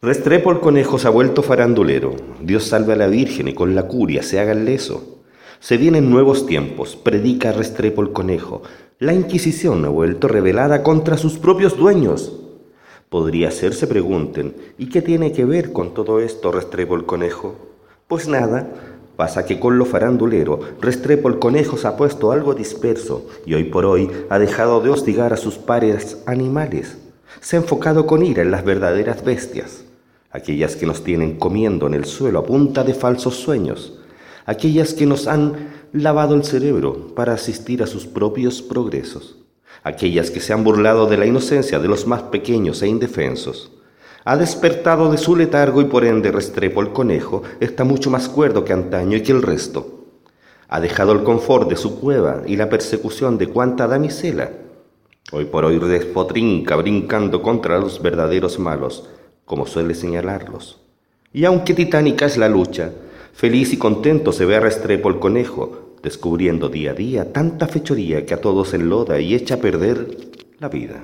Restrepo el conejo se ha vuelto farandulero. Dios salve a la Virgen y con la curia se haga el leso. Se vienen nuevos tiempos, predica Restrepo el conejo. La Inquisición ha vuelto revelada contra sus propios dueños. Podría ser, se pregunten, ¿y qué tiene que ver con todo esto Restrepo el conejo? Pues nada, pasa que con lo farandulero, Restrepo el conejo se ha puesto algo disperso y hoy por hoy ha dejado de hostigar a sus pares animales. Se ha enfocado con ira en las verdaderas bestias aquellas que nos tienen comiendo en el suelo a punta de falsos sueños, aquellas que nos han lavado el cerebro para asistir a sus propios progresos, aquellas que se han burlado de la inocencia de los más pequeños e indefensos. Ha despertado de su letargo y por ende Restrepo el conejo está mucho más cuerdo que antaño y que el resto. Ha dejado el confort de su cueva y la persecución de cuanta damisela. Hoy por hoy despotrinca brincando contra los verdaderos malos, como suele señalarlos. Y aunque titánica es la lucha, feliz y contento se ve a Restrepo el conejo, descubriendo día a día tanta fechoría que a todos enloda y echa a perder la vida.